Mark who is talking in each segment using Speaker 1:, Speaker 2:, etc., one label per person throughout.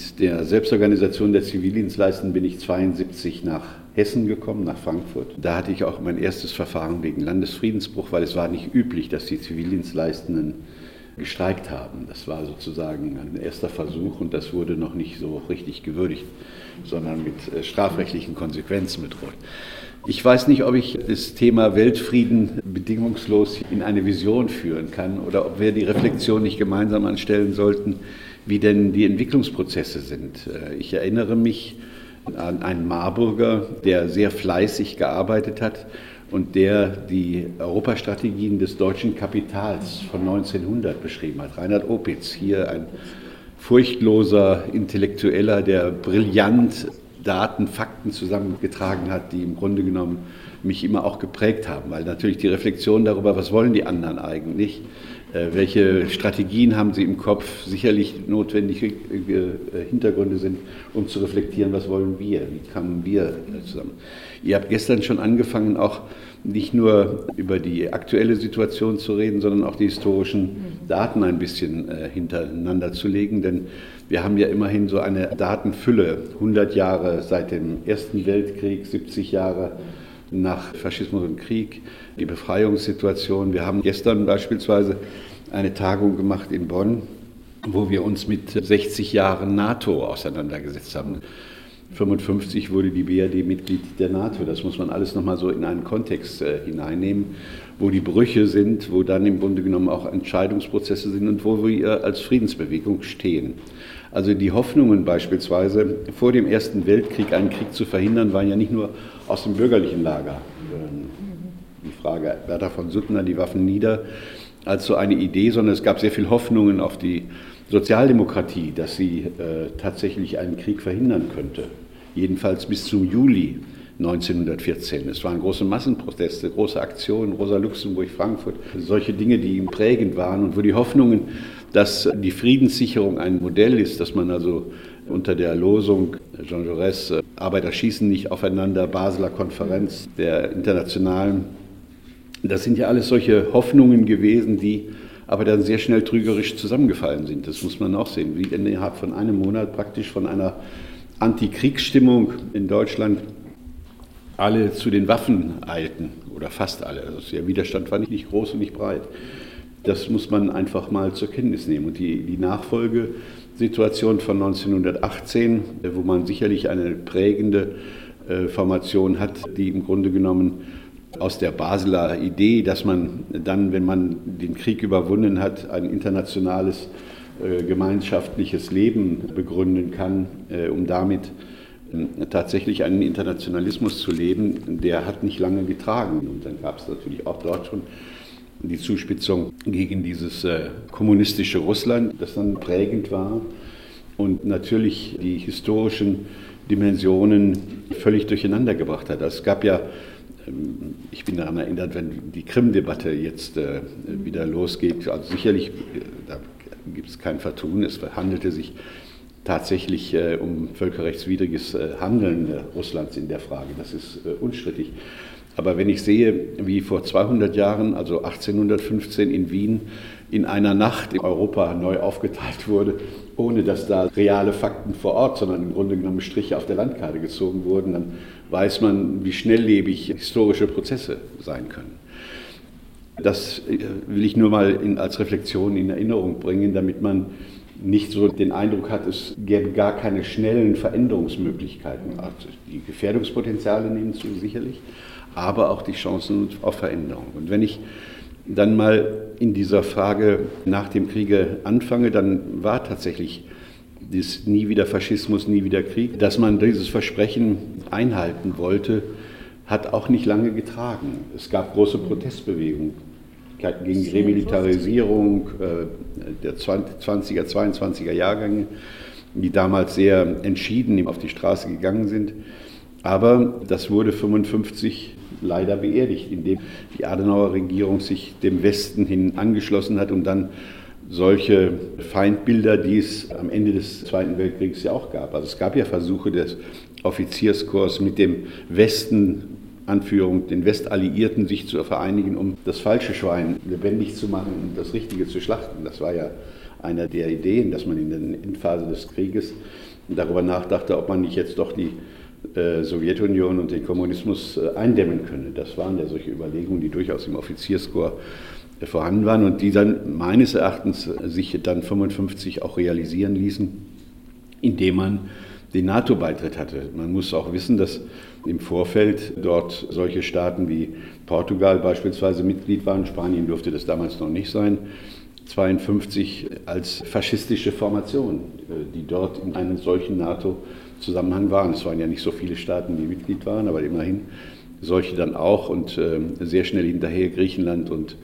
Speaker 1: Mit der Selbstorganisation der Zivildienstleistenden bin ich 72 nach Hessen gekommen, nach Frankfurt. Da hatte ich auch mein erstes Verfahren wegen Landesfriedensbruch, weil es war nicht üblich, dass die Zivildienstleistenden gestreikt haben. Das war sozusagen ein erster Versuch und das wurde noch nicht so richtig gewürdigt, sondern mit äh, strafrechtlichen Konsequenzen bedroht. Ich weiß nicht, ob ich das Thema Weltfrieden bedingungslos in eine Vision führen kann oder ob wir die Reflexion nicht gemeinsam anstellen sollten, wie denn die Entwicklungsprozesse sind. Äh, ich erinnere mich an einen Marburger, der sehr fleißig gearbeitet hat und der die Europastrategien des deutschen Kapitals von 1900 beschrieben hat. Reinhard Opitz, hier ein furchtloser Intellektueller, der brillant Daten, Fakten zusammengetragen hat, die im Grunde genommen mich immer auch geprägt haben, weil natürlich die Reflexion darüber, was wollen die anderen eigentlich, welche Strategien haben sie im Kopf, sicherlich notwendige äh, Hintergründe sind, um zu reflektieren, was wollen wir, wie kamen wir äh, zusammen. Ihr habt gestern schon angefangen, auch nicht nur über die aktuelle Situation zu reden, sondern auch die historischen Daten ein bisschen hintereinander zu legen, denn wir haben ja immerhin so eine Datenfülle, 100 Jahre seit dem Ersten Weltkrieg, 70 Jahre nach Faschismus und Krieg, die Befreiungssituation. Wir haben gestern beispielsweise eine Tagung gemacht in Bonn, wo wir uns mit 60 Jahren NATO auseinandergesetzt haben. 1955 wurde die BRD Mitglied der NATO. Das muss man alles nochmal so in einen Kontext äh, hineinnehmen, wo die Brüche sind, wo dann im Grunde genommen auch Entscheidungsprozesse sind und wo wir als Friedensbewegung stehen. Also die Hoffnungen beispielsweise vor dem Ersten Weltkrieg einen Krieg zu verhindern, waren ja nicht nur aus dem bürgerlichen Lager. Die Frage Werther von Suttner, die Waffen nieder, als so eine Idee, sondern es gab sehr viel Hoffnungen auf die Sozialdemokratie, dass sie äh, tatsächlich einen Krieg verhindern könnte. Jedenfalls bis zum Juli 1914. Es waren große Massenproteste, große Aktionen, Rosa Luxemburg, Frankfurt, solche Dinge, die ihm prägend waren und wo die Hoffnungen dass die Friedenssicherung ein Modell ist, dass man also unter der Losung Jean Jaurès, äh, Arbeiter schießen nicht aufeinander, Basler Konferenz der Internationalen, das sind ja alles solche Hoffnungen gewesen, die aber dann sehr schnell trügerisch zusammengefallen sind. Das muss man auch sehen, wie innerhalb von einem Monat praktisch von einer Antikriegsstimmung in Deutschland alle zu den Waffen eilten oder fast alle. Also der Widerstand war nicht groß und nicht breit. Das muss man einfach mal zur Kenntnis nehmen. Und die, die Nachfolgesituation von 1918, wo man sicherlich eine prägende äh, Formation hat, die im Grunde genommen aus der Basler Idee, dass man dann, wenn man den Krieg überwunden hat, ein internationales äh, gemeinschaftliches Leben begründen kann, äh, um damit tatsächlich einen Internationalismus zu leben, der hat nicht lange getragen. Und dann gab es natürlich auch dort schon die Zuspitzung gegen dieses äh, kommunistische Russland, das dann prägend war und natürlich die historischen Dimensionen völlig durcheinander gebracht hat. Es gab ja, ähm, ich bin daran erinnert, wenn die Krim-Debatte jetzt äh, wieder losgeht, also sicherlich, äh, da gibt es kein Vertun, es handelte sich tatsächlich äh, um völkerrechtswidriges äh, Handeln Russlands in der Frage, das ist äh, unstrittig. Aber wenn ich sehe, wie vor 200 Jahren, also 1815 in Wien, in einer Nacht in Europa neu aufgeteilt wurde, ohne dass da reale Fakten vor Ort, sondern im Grunde genommen Striche auf der Landkarte gezogen wurden, dann weiß man, wie schnelllebig historische Prozesse sein können. Das äh, will ich nur mal in, als Reflexion in Erinnerung bringen, damit man nicht so den Eindruck hat, es gäbe gar keine schnellen Veränderungsmöglichkeiten. Also die Gefährdungspotenziale nehmen zu, sicherlich, aber auch die Chancen auf Veränderung. Und wenn ich dann mal in dieser Frage nach dem Kriege anfange, dann war tatsächlich das nie wieder Faschismus, nie wieder Krieg, dass man dieses Versprechen einhalten wollte, hat auch nicht lange getragen. Es gab große Protestbewegungen gegen die Remilitarisierung äh, der 20er, 22er Jahrgänge, die damals sehr entschieden auf die Straße gegangen sind. Aber das wurde 1955 leider beerdigt, indem die Adenauer Regierung sich dem Westen hin angeschlossen hat und dann solche Feindbilder, die es am Ende des Zweiten Weltkriegs ja auch gab. Also es gab ja Versuche des Offizierskorps mit dem Westen, Anführung, den Westalliierten sich zu vereinigen, um das falsche Schwein lebendig zu machen und das Richtige zu schlachten. Das war ja einer der Ideen, dass man in der Endphase des Krieges darüber nachdachte, ob man nicht jetzt doch die äh, Sowjetunion und den Kommunismus äh, eindämmen könne. Das waren ja solche Überlegungen, die durchaus im Offizierskorps äh, vorhanden waren und die dann meines Erachtens sich dann 1955 auch realisieren ließen, indem man den NATO-Beitritt hatte. Man muss auch wissen, dass im Vorfeld dort solche Staaten wie Portugal beispielsweise Mitglied waren. Spanien durfte das damals noch nicht sein. 1952 als faschistische Formation, die dort in einem solchen NATO Zusammenhang waren. Es waren ja nicht so viele Staaten, die Mitglied waren, aber immerhin solche dann auch und äh, sehr schnell hinterher Griechenland und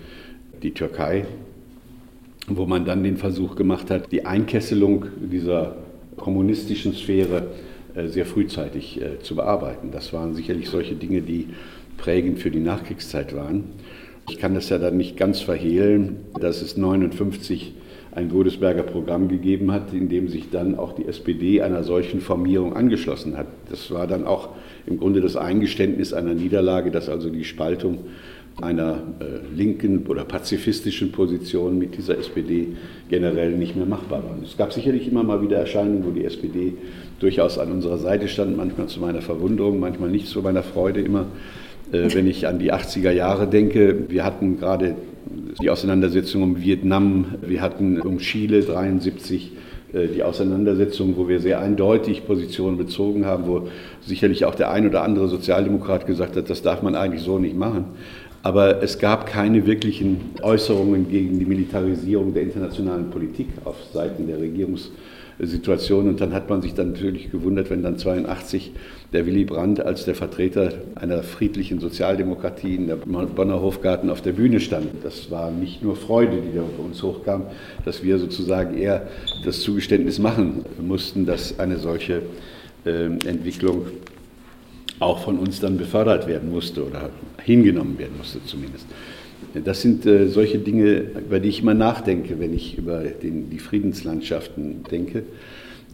Speaker 1: die Türkei, wo man dann den Versuch gemacht hat, die Einkesselung dieser kommunistischen Sphäre äh, sehr frühzeitig äh, zu bearbeiten. Das waren sicherlich solche Dinge, die prägend für die Nachkriegszeit waren. Ich kann das ja dann nicht ganz verhehlen, dass es 1959 ein Godesberger Programm gegeben hat, in dem sich dann auch die SPD einer solchen Formierung angeschlossen hat. Das war dann auch im Grunde das Eingeständnis einer Niederlage, dass also die Spaltung einer äh, linken oder pazifistischen Position mit dieser SPD generell nicht mehr machbar war. Es gab sicherlich immer mal wieder Erscheinungen, wo die SPD durchaus an unserer Seite stand, manchmal zu meiner Verwunderung, manchmal nicht zu meiner Freude immer. Äh, wenn ich an die 80er Jahre denke, wir hatten gerade die Auseinandersetzung um Vietnam, wir hatten um Chile 73 äh, die Auseinandersetzung, wo wir sehr eindeutig Positionen bezogen haben, wo sicherlich auch der ein oder andere Sozialdemokrat gesagt hat, das darf man eigentlich so nicht machen. Aber es gab keine wirklichen Äußerungen gegen die Militarisierung der internationalen Politik auf Seiten der Regierungs Situation. Und dann hat man sich dann natürlich gewundert, wenn dann 82 der Willy Brandt als der Vertreter einer friedlichen Sozialdemokratie in der Bonner Hofgarten auf der Bühne stand. Das war nicht nur Freude, die da bei uns hochkam, dass wir sozusagen eher das Zugeständnis machen mussten, dass eine solche äh, Entwicklung auch von uns dann befördert werden musste oder hingenommen werden musste zumindest. Das sind äh, solche Dinge, über die ich immer nachdenke, wenn ich über den, die Friedenslandschaften denke.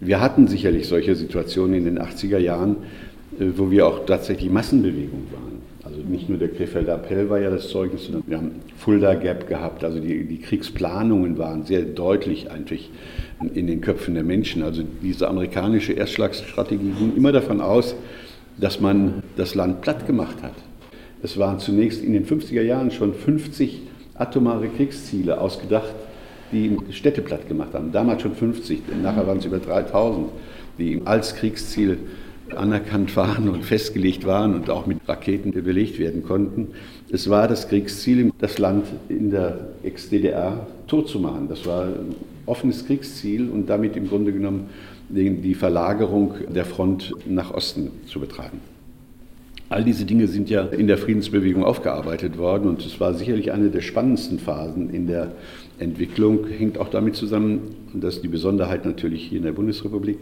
Speaker 1: Wir hatten sicherlich solche Situationen in den 80er Jahren, äh, wo wir auch tatsächlich Massenbewegung waren. Also nicht nur der Krefelder Appell war ja das Zeugnis, sondern wir haben Fulda Gap gehabt. Also die, die Kriegsplanungen waren sehr deutlich eigentlich in den Köpfen der Menschen. Also diese amerikanische Erstschlagsstrategie ging immer davon aus, dass man das Land platt gemacht hat. Es waren zunächst in den 50er Jahren schon 50 atomare Kriegsziele ausgedacht, die Städte platt gemacht haben. Damals schon 50, nachher waren es über 3000, die als Kriegsziel anerkannt waren und festgelegt waren und auch mit Raketen belegt werden konnten. Es war das Kriegsziel, das Land in der Ex-DDR tot zu machen. Das war offenes Kriegsziel und damit im Grunde genommen die Verlagerung der Front nach Osten zu betreiben. All diese Dinge sind ja in der Friedensbewegung aufgearbeitet worden und es war sicherlich eine der spannendsten Phasen in der Entwicklung. Hängt auch damit zusammen, und das ist die Besonderheit natürlich hier in der Bundesrepublik,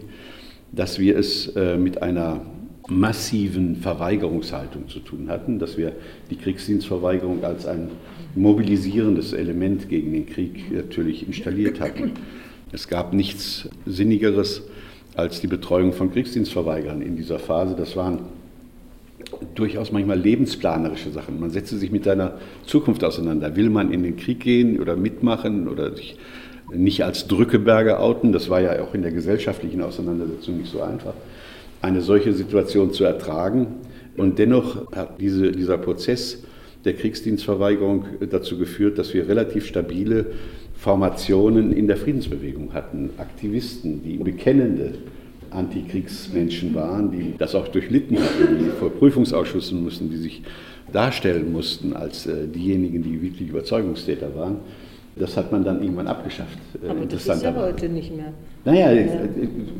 Speaker 1: dass wir es äh, mit einer massiven Verweigerungshaltung zu tun hatten, dass wir die Kriegsdienstverweigerung als ein mobilisierendes Element gegen den Krieg natürlich installiert hatten. Es gab nichts Sinnigeres als die Betreuung von Kriegsdienstverweigern in dieser Phase. Das waren durchaus manchmal lebensplanerische Sachen. Man setzt sich mit seiner Zukunft auseinander. Will man in den Krieg gehen oder mitmachen oder sich nicht als Drückeberger outen? Das war ja auch in der gesellschaftlichen Auseinandersetzung nicht so einfach, eine solche Situation zu ertragen. Und dennoch hat diese, dieser Prozess der Kriegsdienstverweigerung dazu geführt, dass wir relativ stabile Formationen in der Friedensbewegung hatten. Aktivisten, die bekennende Antikriegsmenschen waren, die das auch durchlitten hatten, die vor Prüfungsausschüssen mussten, die sich darstellen mussten als äh, diejenigen, die wirklich Überzeugungstäter waren. Das hat man dann irgendwann abgeschafft.
Speaker 2: Äh, Aber das ist ja heute nicht mehr.
Speaker 1: Naja, ja. Äh,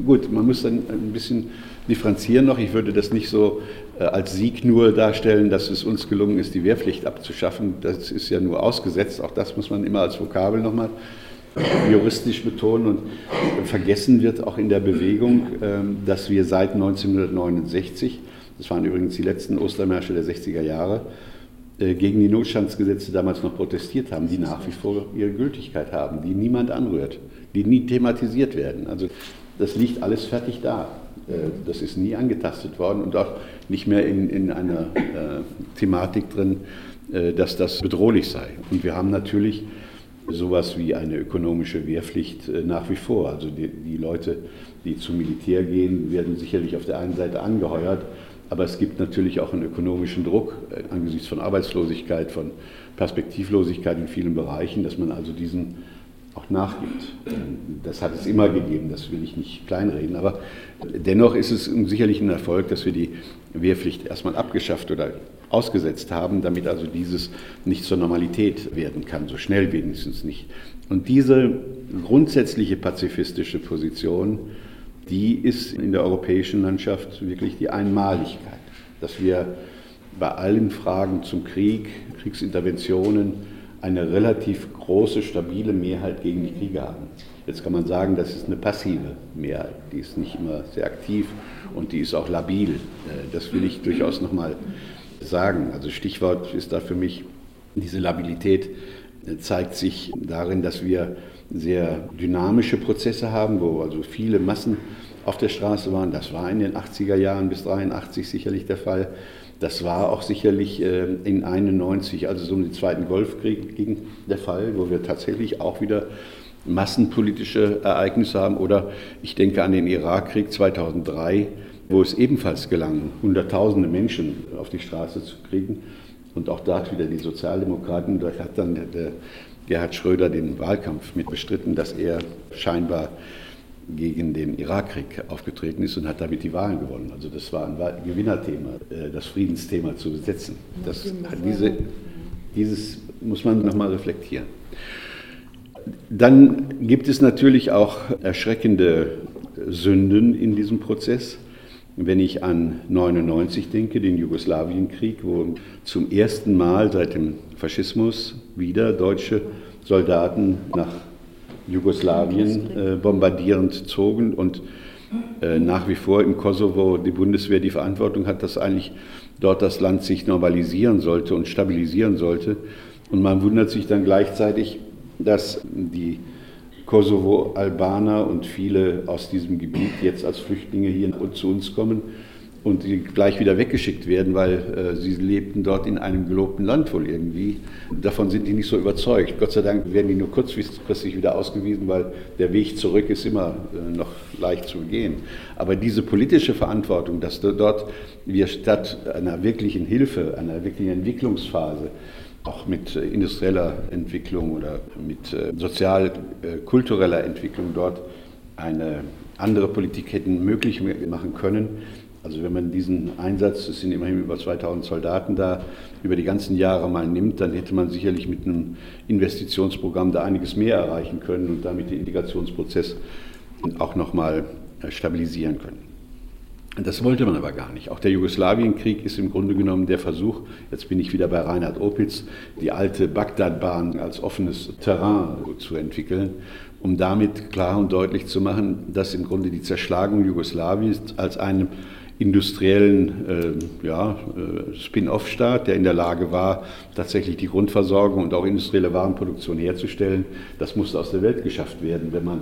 Speaker 1: gut, man muss dann ein bisschen differenzieren noch. Ich würde das nicht so als Sieg nur darstellen, dass es uns gelungen ist, die Wehrpflicht abzuschaffen. Das ist ja nur ausgesetzt. Auch das muss man immer als Vokabel nochmal juristisch betonen und vergessen wird auch in der Bewegung, ähm, dass wir seit 1969, das waren übrigens die letzten Ostermärsche der 60er Jahre, äh, gegen die Notstandsgesetze damals noch protestiert haben, die nach wie vor ihre Gültigkeit haben, die niemand anrührt, die nie thematisiert werden. Also das liegt alles fertig da. Äh, das ist nie angetastet worden und auch nicht mehr in, in einer äh, Thematik drin, dass das bedrohlich sei. Und wir haben natürlich sowas wie eine ökonomische Wehrpflicht äh, nach wie vor. Also die, die Leute, die zum Militär gehen, werden sicherlich auf der einen Seite angeheuert, aber es gibt natürlich auch einen ökonomischen Druck äh, angesichts von Arbeitslosigkeit, von Perspektivlosigkeit in vielen Bereichen, dass man also diesen auch nachgibt. Das hat es immer gegeben, das will ich nicht kleinreden, aber dennoch ist es sicherlich ein Erfolg, dass wir die Wehrpflicht erstmal abgeschafft oder ausgesetzt haben, damit also dieses nicht zur Normalität werden kann, so schnell wenigstens nicht. Und diese grundsätzliche pazifistische Position, die ist in der europäischen Landschaft wirklich die Einmaligkeit, dass wir bei allen Fragen zum Krieg, Kriegsinterventionen, eine relativ große, stabile Mehrheit gegen die Kriege haben. Jetzt kann man sagen, das ist eine passive Mehrheit, die ist nicht immer sehr aktiv und die ist auch labil. Äh, das will ich durchaus nochmal sagen. Also Stichwort ist da für mich, diese Labilität äh, zeigt sich darin, dass wir sehr dynamische Prozesse haben, wo also viele Massen auf der Straße waren. Das war in den 80er Jahren bis 83 sicherlich der Fall. Das war auch sicherlich äh, in 91, also so um den Zweiten Golfkrieg ging, der Fall, wo wir tatsächlich auch wieder massenpolitische Ereignisse haben. Oder ich denke an den Irakkrieg 2003, wo es ebenfalls gelang, Hunderttausende Menschen auf die Straße zu kriegen. Und auch dort wieder die Sozialdemokraten, da hat dann der Gerhard Schröder den Wahlkampf mit bestritten, dass er scheinbar gegen den Irakkrieg aufgetreten ist und hat damit die Wahlen gewonnen. Also das war ein Gewinnerthema, äh, das Friedensthema zu besetzen. Das, diese, dieses muss man nochmal reflektieren. Dann gibt es natürlich auch erschreckende Sünden in diesem Prozess. Wenn ich an 99 denke, den Jugoslawienkrieg, wo zum ersten Mal seit dem Faschismus wieder deutsche Soldaten nach Jugoslawien äh, bombardierend zogen und äh, nach wie vor im Kosovo die Bundeswehr die Verantwortung hat, dass eigentlich dort das Land sich normalisieren sollte und stabilisieren sollte. Und man wundert sich dann gleichzeitig, dass die Kosovo-Albaner und viele aus diesem Gebiet jetzt als Flüchtlinge hier zu uns kommen und die gleich wieder weggeschickt werden, weil äh, sie lebten dort in einem gelobten Land wohl irgendwie. Davon sind die nicht so überzeugt. Gott sei Dank werden die nur kurzfristig wieder ausgewiesen, weil der Weg zurück ist immer äh, noch leicht zu gehen. Aber diese politische Verantwortung, dass dort wir statt einer wirklichen Hilfe, einer wirklichen Entwicklungsphase, auch mit äh, industrieller Entwicklung oder mit äh, sozial-kultureller äh, Entwicklung dort eine andere Politik hätten möglich machen können, also wenn man diesen Einsatz, es sind immerhin über 2000 Soldaten da, über die ganzen Jahre mal nimmt, dann hätte man sicherlich mit einem Investitionsprogramm da einiges mehr erreichen können und damit den Integrationsprozess auch nochmal äh, stabilisieren können. Das wollte man aber gar nicht. Auch der Jugoslawienkrieg ist im Grunde genommen der Versuch, jetzt bin ich wieder bei Reinhard Opitz, die alte Bagdadbahn als offenes Terrain zu entwickeln, um damit klar und deutlich zu machen, dass im Grunde die Zerschlagung Jugoslawiens als einem industriellen äh, ja, äh, Spin-off-Staat, der in der Lage war, tatsächlich die Grundversorgung und auch industrielle Warenproduktion herzustellen. Das musste aus der Welt geschafft werden, wenn man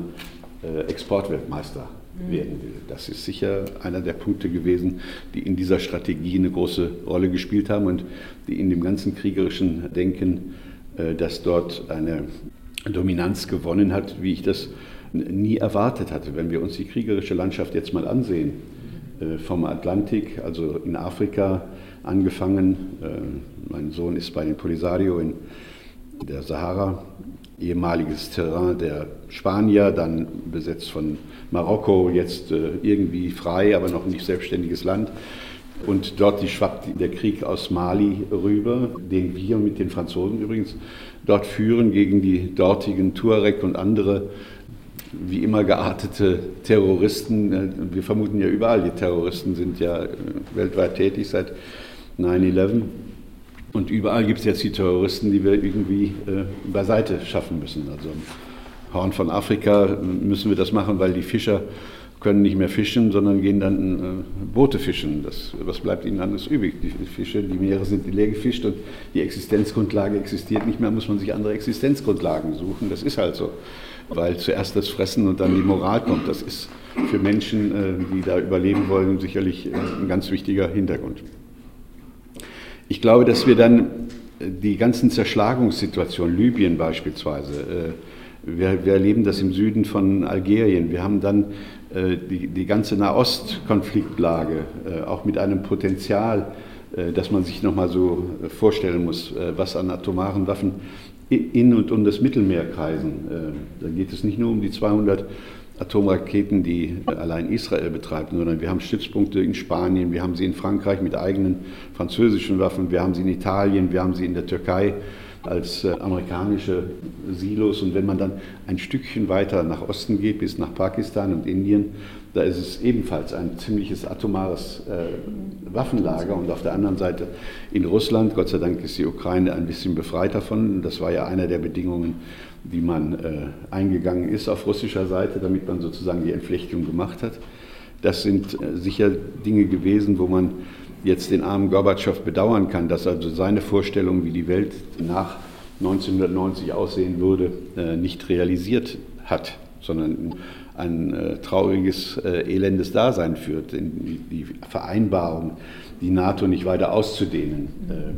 Speaker 1: äh, Exportweltmeister mhm. werden will. Das ist sicher einer der Punkte gewesen, die in dieser Strategie eine große Rolle gespielt haben und die in dem ganzen kriegerischen Denken, äh, das dort eine Dominanz gewonnen hat, wie ich das nie erwartet hatte. Wenn wir uns die kriegerische Landschaft jetzt mal ansehen, vom Atlantik, also in Afrika angefangen. Äh, mein Sohn ist bei den Polisario in der Sahara, ehemaliges Terrain der Spanier, dann besetzt von Marokko, jetzt äh, irgendwie frei, aber noch nicht selbstständiges Land. Und dort schwappt der Krieg aus Mali rüber, den wir mit den Franzosen übrigens dort führen gegen die dortigen Tuareg und andere wie immer geartete Terroristen. Äh, wir vermuten ja überall, die Terroristen sind ja äh, weltweit tätig seit 9-11. Und überall gibt es jetzt die Terroristen, die wir irgendwie äh, beiseite schaffen müssen. Also im Horn von Afrika müssen wir das machen, weil die Fischer können nicht mehr fischen, sondern gehen dann äh, Boote fischen. Das, was bleibt ihnen anders übrig? Die Fische, die Meere sind leer gefischt und die Existenzgrundlage existiert nicht mehr, muss man sich andere Existenzgrundlagen suchen. Das ist halt so weil zuerst das Fressen und dann die Moral kommt. Das ist für Menschen, äh, die da überleben wollen, sicherlich äh, ein ganz wichtiger Hintergrund. Ich glaube, dass wir dann die ganzen Zerschlagungssituationen, Libyen beispielsweise, äh, wir, wir, erleben das im Süden von Algerien. Wir haben dann äh, die, die ganze Nahostkonfliktlage, äh, auch mit einem Potenzial, äh, das man sich nochmal so vorstellen muss, äh, was an atomaren Waffen in und um das Mittelmeer kreisen. Äh, da geht es nicht nur um die 200 Atomraketen, die allein Israel betreibt, sondern wir haben Stützpunkte in Spanien, wir haben sie in Frankreich mit eigenen französischen Waffen, wir haben sie in Italien, wir haben sie in der Türkei als äh, amerikanische Silos. Und wenn man dann ein Stückchen weiter nach Osten geht, bis nach Pakistan und Indien, da ist es ebenfalls ein ziemliches atomares äh, Waffenlager. Und auf der anderen Seite in Russland, Gott sei Dank ist die Ukraine ein bisschen befreit davon. Das war ja einer der Bedingungen, die man äh, eingegangen ist auf russischer Seite, damit man sozusagen die Entflechtung gemacht hat. Das sind äh, sicher Dinge gewesen, wo man jetzt den armen Gorbatschow bedauern kann, dass also seine Vorstellung, wie die Welt nach 1990 aussehen würde, äh, nicht realisiert hat, sondern ein äh, trauriges, äh, elendes Dasein führt. Die Vereinbarung, die NATO nicht weiter auszudehnen,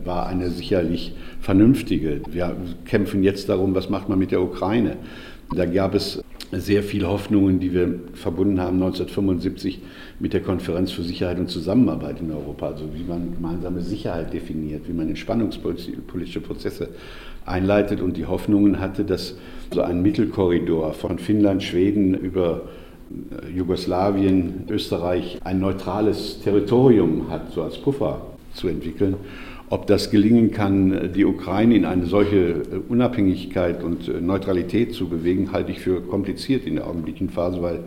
Speaker 1: war eine sicherlich vernünftige. Wir kämpfen jetzt darum, was macht man mit der Ukraine. Da gab es sehr viele Hoffnungen, die wir verbunden haben 1975 mit der Konferenz für Sicherheit und Zusammenarbeit in Europa, also wie man gemeinsame Sicherheit definiert, wie man entspannungspolitische Prozesse einleitet und die Hoffnungen hatte, dass so ein Mittelkorridor von Finnland, Schweden über äh, Jugoslawien, Österreich ein neutrales Territorium hat, so als Puffer zu entwickeln. Ob das gelingen kann, die Ukraine in eine solche äh, Unabhängigkeit und äh, Neutralität zu bewegen, halte ich für kompliziert in der augenblicklichen Phase, weil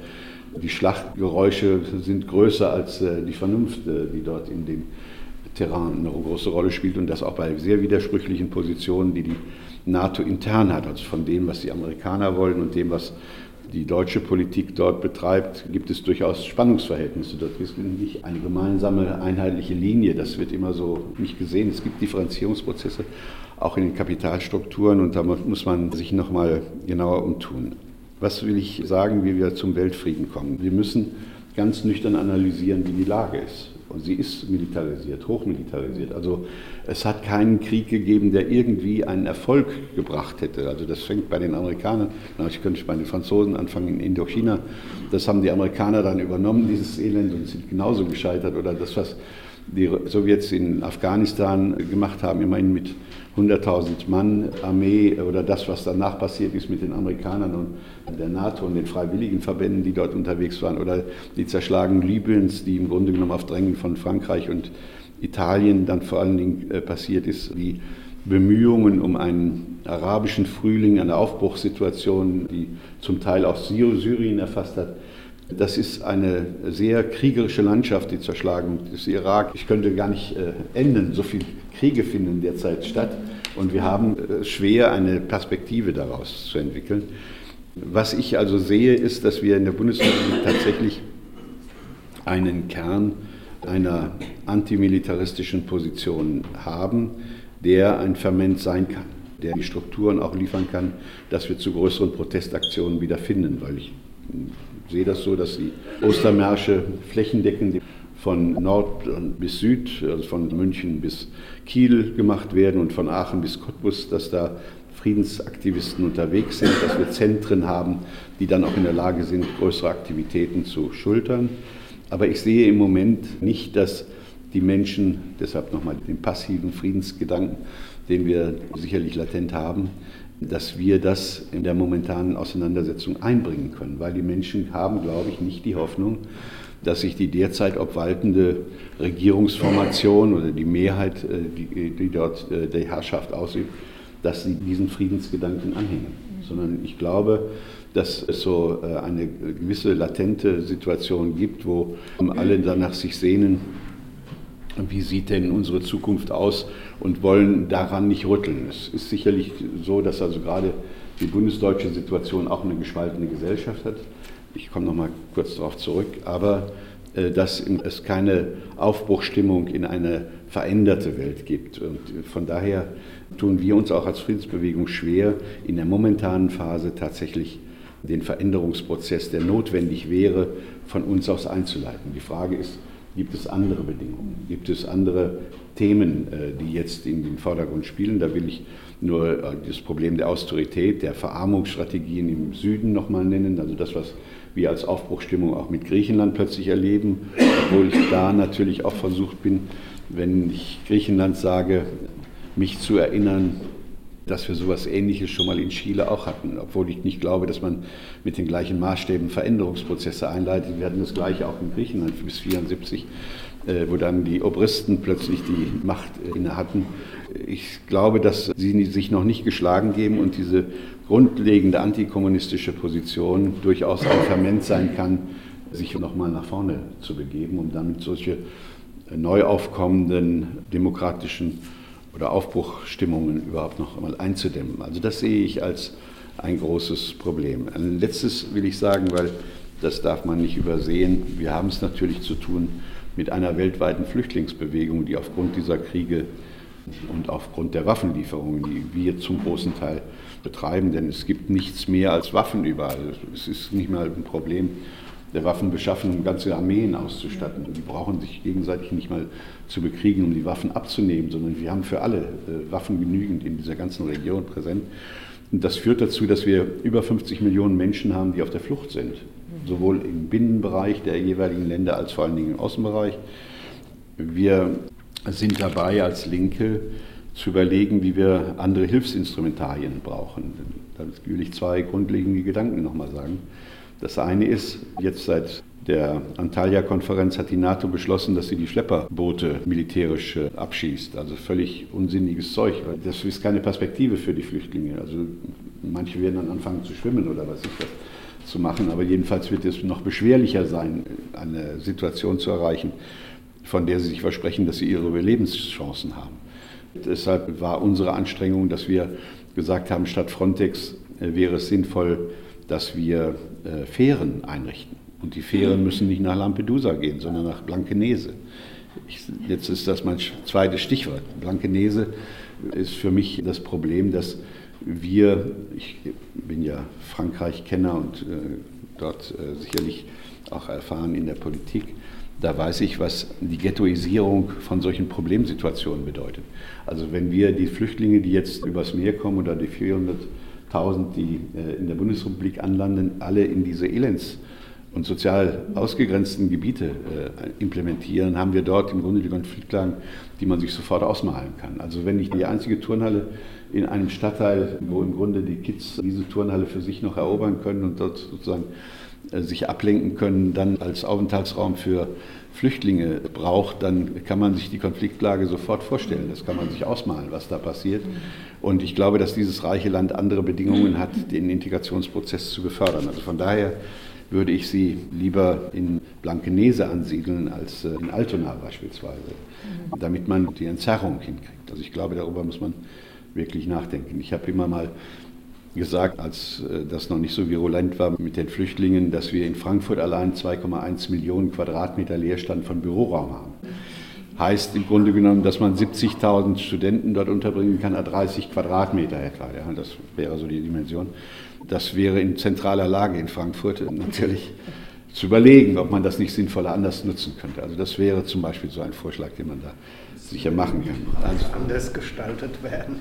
Speaker 1: die Schlachtgeräusche sind größer als die Vernunft, die dort in dem Terrain eine große Rolle spielt und das auch bei sehr widersprüchlichen Positionen, die die NATO intern hat, also von dem, was die Amerikaner wollen und dem, was die deutsche Politik dort betreibt, gibt es durchaus Spannungsverhältnisse. Dort ist nicht eine gemeinsame, einheitliche Linie. Das wird immer so nicht gesehen. Es gibt Differenzierungsprozesse auch in den Kapitalstrukturen und da muss man sich nochmal genauer umtun. Was will ich sagen, wie wir zum Weltfrieden kommen? Wir müssen ganz nüchtern analysieren, wie die Lage ist. Sie ist militarisiert, hochmilitarisiert. Also es hat keinen Krieg gegeben, der irgendwie einen Erfolg gebracht hätte. Also das fängt bei den Amerikanern, na, ich könnte bei den Franzosen anfangen in Indochina. Das haben die Amerikaner dann übernommen, dieses Elend, und sind genauso gescheitert. Oder das, was die Sowjets in Afghanistan gemacht haben, immerhin mit 100.000 Mann Armee oder das, was danach passiert ist mit den Amerikanern und der NATO und den freiwilligen Verbänden, die dort unterwegs waren, oder die Zerschlagung Libyens, die im Grunde genommen auf Drängen von Frankreich und Italien dann vor allen Dingen äh, passiert ist, die Bemühungen um einen arabischen Frühling, eine Aufbruchssituation, die zum Teil auch Syrien erfasst hat, das ist eine sehr kriegerische Landschaft, die Zerschlagung des Irak. Ich könnte gar nicht äh, enden, so viele Kriege finden derzeit statt. Und wir haben äh, schwer, eine Perspektive daraus zu entwickeln. Was ich also sehe, ist, dass wir in der Bundesrepublik tatsächlich einen Kern einer antimilitaristischen Position haben, der ein Ferment sein kann, der die Strukturen auch liefern kann, dass wir zu größeren Protestaktionen wieder finden, weil ich sehe das so, dass die Ostermärsche flächendeckend von Nord bis Süd, also von München bis Kiel gemacht werden und von Aachen bis Cottbus, dass da Friedensaktivisten unterwegs sind, dass wir Zentren haben, die dann auch in der Lage sind, größere Aktivitäten zu schultern. Aber ich sehe im Moment nicht, dass die Menschen, deshalb nochmal den passiven Friedensgedanken, den wir sicherlich latent haben, dass wir das in der momentanen Auseinandersetzung einbringen können, weil die Menschen haben, glaube ich, nicht die Hoffnung, dass sich die derzeit obwaltende Regierungsformation oder die Mehrheit, äh, die, dort äh, die Herrschaft ausübt, dass sie diesen Friedensgedanken anhängen, sondern ich glaube, dass es so äh, eine gewisse latente Situation gibt, wo alle danach sich sehnen, wie sieht denn unsere Zukunft aus und wollen daran nicht rütteln. Es ist sicherlich so, dass also gerade die bundesdeutsche Situation auch eine gespaltene Gesellschaft hat. Ich komme noch mal kurz darauf zurück, aber äh, dass es keine Aufbruchstimmung in eine veränderte Welt gibt. Und von daher tun wir uns auch als Friedensbewegung schwer, in der momentanen Phase tatsächlich den Veränderungsprozess, der notwendig wäre, von uns aus einzuleiten. Die Frage ist, gibt es andere Bedingungen, gibt es andere Themen, äh, die jetzt in den Vordergrund spielen. Da will ich nur äh, das Problem der Austerität, der Verarmungsstrategien im Süden nochmal nennen, also das, was wir als Aufbruchstimmung auch mit Griechenland plötzlich erleben, obwohl ich da natürlich auch versucht bin, wenn ich Griechenland sage, mich zu erinnern, dass wir sowas Ähnliches schon mal in Chile auch hatten, obwohl ich nicht glaube, dass man mit den gleichen Maßstäben Veränderungsprozesse einleitet. Wir hatten das gleiche auch in Griechenland bis 1974, äh, wo dann die Obristen plötzlich die Macht inne hatten. Ich glaube, dass sie sich noch nicht geschlagen geben und diese grundlegende antikommunistische Position durchaus ein Ferment sein kann, sich nochmal nach vorne zu begeben, um damit solche neu aufkommenden demokratischen oder Aufbruchstimmungen überhaupt noch einmal einzudämmen. Also das sehe ich als ein großes Problem. Ein letztes will ich sagen, weil das darf man nicht übersehen. Wir haben es natürlich zu tun mit einer weltweiten Flüchtlingsbewegung, die aufgrund dieser Kriege und aufgrund der Waffenlieferungen, die wir zum großen Teil betreiben, denn es gibt nichts mehr als Waffen überall. Es ist nicht mal ein Problem der Waffenbeschaffung, um ganze Armeen auszustatten. Die brauchen sich gegenseitig nicht mal zu bekriegen, um die Waffen abzunehmen, sondern wir haben für alle äh, Waffen genügend in dieser ganzen Region präsent. Und das führt dazu, dass wir über 50 Millionen Menschen haben, die auf der Flucht sind, sowohl im Binnenbereich der jeweiligen Länder als vor allen Dingen im Außenbereich. Wir sind dabei als Linke zu überlegen, wie wir andere Hilfsinstrumentarien brauchen. Da will ich zwei grundlegende Gedanken nochmal sagen. Das eine ist, jetzt seit der Antalya-Konferenz hat die NATO beschlossen, dass sie die Schlepperboote militärisch äh, abschießt. Also völlig unsinniges Zeug. Das ist keine Perspektive für die Flüchtlinge. Also manche werden dann anfangen zu schwimmen oder was ich was zu machen. Aber jedenfalls wird es noch beschwerlicher sein, eine Situation zu erreichen, von der sie sich versprechen, dass sie ihre Überlebenschancen haben. Deshalb war unsere Anstrengung, dass wir gesagt haben, statt Frontex äh, wäre es sinnvoll, dass wir äh, Fähren einrichten. Und die Fähren müssen nicht nach Lampedusa gehen, sondern nach Blankenese. Ich, jetzt ist das mein zweites Stichwort. Blankenese ist für mich das Problem, dass wir, ich bin ja Frankreich-Kenner und äh, dort äh, sicherlich auch erfahren in der Politik, da weiß ich, was die Ghettoisierung von solchen Problemsituationen bedeutet. Also wenn wir die Flüchtlinge, die jetzt übers Meer kommen oder die 400.000, die äh, in der Bundesrepublik anlanden, alle in diese Elends- und sozial ausgegrenzten Gebiete äh, implementieren, haben wir dort im Grunde die Konfliktlagen, die man sich sofort ausmalen kann. Also wenn ich die einzige Turnhalle in einem Stadtteil, wo im Grunde die Kids diese Turnhalle für sich noch erobern können und dort sozusagen äh, sich ablenken können, dann als Aufenthaltsraum für Flüchtlinge braucht, dann kann man sich die Konfliktlage sofort vorstellen. Das kann man sich ausmalen, was da passiert. Und ich glaube, dass dieses reiche Land andere Bedingungen hat, den Integrationsprozess zu befördern. Also von daher würde ich sie lieber in Blankenese ansiedeln als äh, in Altona beispielsweise, damit man die Entzerrung hinkriegt. Also ich glaube, darüber muss man wirklich nachdenken. Ich habe immer mal gesagt, als äh, das noch nicht so virulent war mit den Flüchtlingen, dass wir in Frankfurt allein 2,1 Millionen Quadratmeter Leerstand von Büroraum haben. Heißt im Grunde genommen, dass man 70.000 Studenten dort unterbringen kann, 30 Quadratmeter etwa. Ja, das wäre so die Dimension. Das wäre in zentraler Lage in Frankfurt natürlich zu überlegen, ob man das nicht sinnvoller anders nutzen könnte. Also das wäre zum Beispiel so ein Vorschlag, den man da sicher machen kann.
Speaker 3: Also anders gestaltet werden.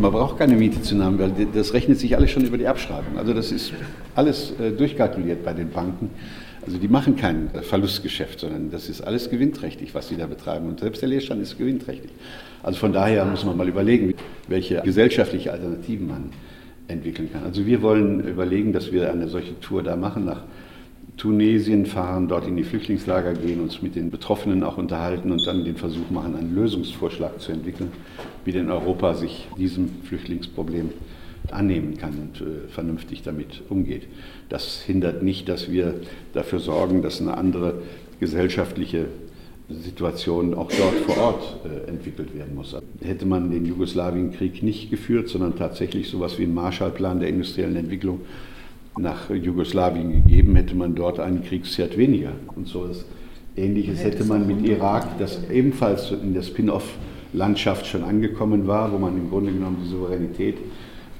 Speaker 1: Man braucht keine Miete zu nehmen, weil das rechnet sich alles schon über die Abschreibung. Also das ist alles äh, durchkalkuliert bei den Banken. Also die machen kein Verlustgeschäft, sondern das ist alles gewinnträchtig, was sie da betreiben. Und selbst der Leerstand ist gewinnträchtig. Also von daher muss man mal überlegen, welche gesellschaftliche Alternativen man entwickeln kann. Also wir wollen überlegen, dass wir eine solche Tour da machen, nach Tunesien fahren, dort in die Flüchtlingslager gehen, uns mit den Betroffenen auch unterhalten und dann den Versuch machen, einen Lösungsvorschlag zu entwickeln, wie denn Europa sich diesem Flüchtlingsproblem annehmen kann und äh, vernünftig damit umgeht. Das hindert nicht, dass wir dafür sorgen, dass eine andere gesellschaftliche Situation auch dort vor Ort äh, entwickelt werden muss. Hätte man den Jugoslawienkrieg nicht geführt, sondern tatsächlich so etwas wie einen Marshallplan der industriellen Entwicklung nach Jugoslawien gegeben, hätte man dort einen Kriegsherd weniger. Und so etwas Ähnliches hätte man mit Irak, das ebenfalls in der Spin-off-Landschaft schon angekommen war, wo man im Grunde genommen die Souveränität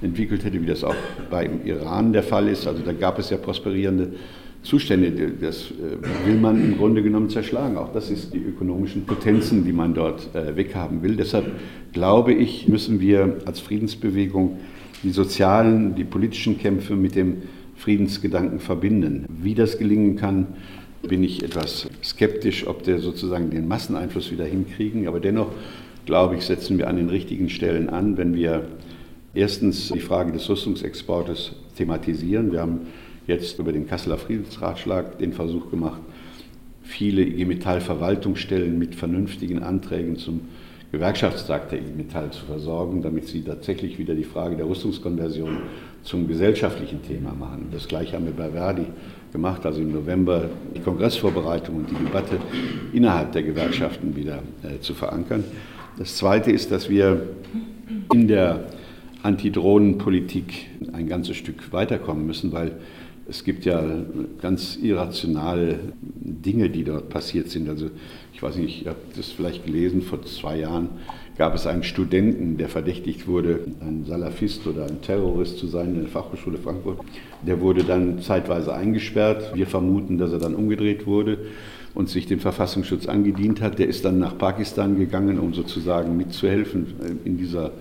Speaker 1: entwickelt hätte, wie das auch beim Iran der Fall ist. Also da gab es ja prosperierende Zustände, das äh, will man im Grunde genommen zerschlagen. Auch das ist die ökonomischen Potenzen, die man dort äh, weghaben will. Deshalb glaube ich, müssen wir als Friedensbewegung die sozialen, die politischen Kämpfe mit dem Friedensgedanken verbinden. Wie das gelingen kann, bin ich etwas skeptisch, ob der sozusagen den Masseneinfluss wieder hinkriegen. Aber dennoch, glaube ich, setzen wir an den richtigen Stellen an, wenn wir erstens die Frage des Rüstungsexportes thematisieren. Wir haben jetzt über den Kasseler Friedensratschlag den Versuch gemacht, viele IG Metall-Verwaltungsstellen mit vernünftigen Anträgen zum Gewerkschaftstag der IG Metall zu versorgen, damit sie tatsächlich wieder die Frage der Rüstungskonversion zum gesellschaftlichen Thema machen. Das gleiche haben wir bei Verdi gemacht, also im November die Kongressvorbereitung und die Debatte innerhalb der Gewerkschaften wieder äh, zu verankern. Das Zweite ist, dass wir in der Antidrohnenpolitik ein ganzes Stück weiterkommen müssen, weil es gibt ja ganz irrationale Dinge, die dort passiert sind. Also ich weiß nicht, ihr habt das vielleicht gelesen, vor zwei Jahren gab es einen Studenten, der verdächtigt wurde, ein Salafist oder ein Terrorist zu sein in der Fachhochschule Frankfurt. Der wurde dann zeitweise eingesperrt. Wir vermuten, dass er dann umgedreht wurde und sich dem Verfassungsschutz angedient hat. Der ist dann nach Pakistan gegangen, um sozusagen mitzuhelfen in dieser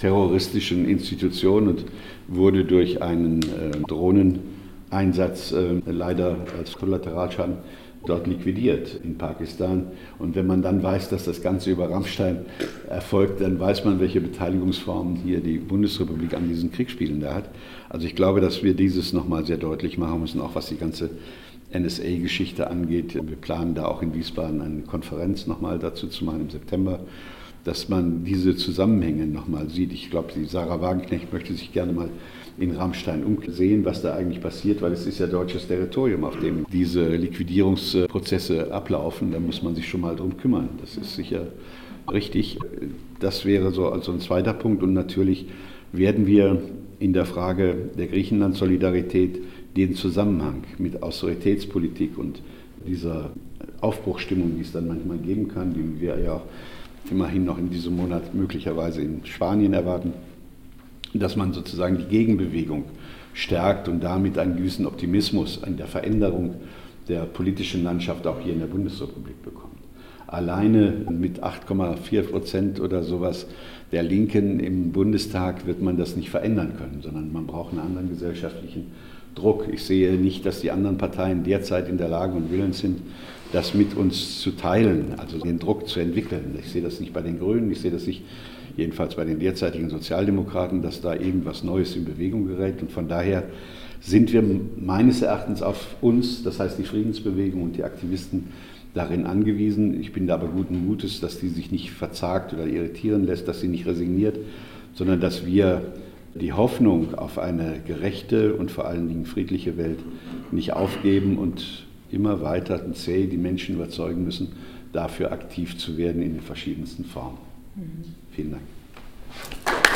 Speaker 1: terroristischen Institution und wurde durch einen äh, Drohneneinsatz äh, leider als Kollateralschaden dort liquidiert in Pakistan. Und wenn man dann weiß, dass das Ganze über Rammstein erfolgt, dann weiß man, welche Beteiligungsformen hier die Bundesrepublik an diesen Kriegsspielen da hat. Also ich glaube, dass wir dieses nochmal sehr deutlich machen müssen, auch was die ganze NSA-Geschichte angeht. Wir planen da auch in Wiesbaden eine Konferenz nochmal dazu zu machen im September dass man diese Zusammenhänge nochmal sieht. Ich glaube, die Sarah Wagenknecht möchte sich gerne mal in Rammstein umsehen, was da eigentlich passiert, weil es ist ja deutsches Territorium, auf dem diese Liquidierungsprozesse ablaufen. Da muss man sich schon mal drum kümmern. Das ist sicher richtig. Das wäre so also ein zweiter Punkt. Und natürlich werden wir in der Frage der Griechenland-Solidarität den Zusammenhang mit Austeritätspolitik und dieser Aufbruchstimmung, die es dann manchmal geben kann, die wir ja auch immerhin noch in diesem Monat möglicherweise in Spanien erwarten, dass man sozusagen die Gegenbewegung stärkt und damit einen gewissen Optimismus an der Veränderung der politischen Landschaft auch hier in der Bundesrepublik bekommt. Alleine mit 8,4 Prozent oder sowas der Linken im Bundestag wird man das nicht verändern können, sondern man braucht einen anderen gesellschaftlichen Druck. Ich sehe nicht, dass die anderen Parteien derzeit in der Lage und willens sind, das mit uns zu teilen, also den Druck zu entwickeln. Ich sehe das nicht bei den Grünen, ich sehe das nicht jedenfalls bei den derzeitigen Sozialdemokraten, dass da irgendwas Neues in Bewegung gerät. Und von daher sind wir meines Erachtens auf uns, das heißt die Friedensbewegung und die Aktivisten, darin angewiesen. Ich bin da aber guten Mutes, dass die sich nicht verzagt oder irritieren lässt, dass sie nicht resigniert, sondern dass wir die Hoffnung auf eine gerechte und vor allen Dingen friedliche Welt nicht aufgeben und immer weiter zäh die Menschen überzeugen müssen, dafür aktiv zu werden in den verschiedensten Formen. Mhm. Vielen Dank.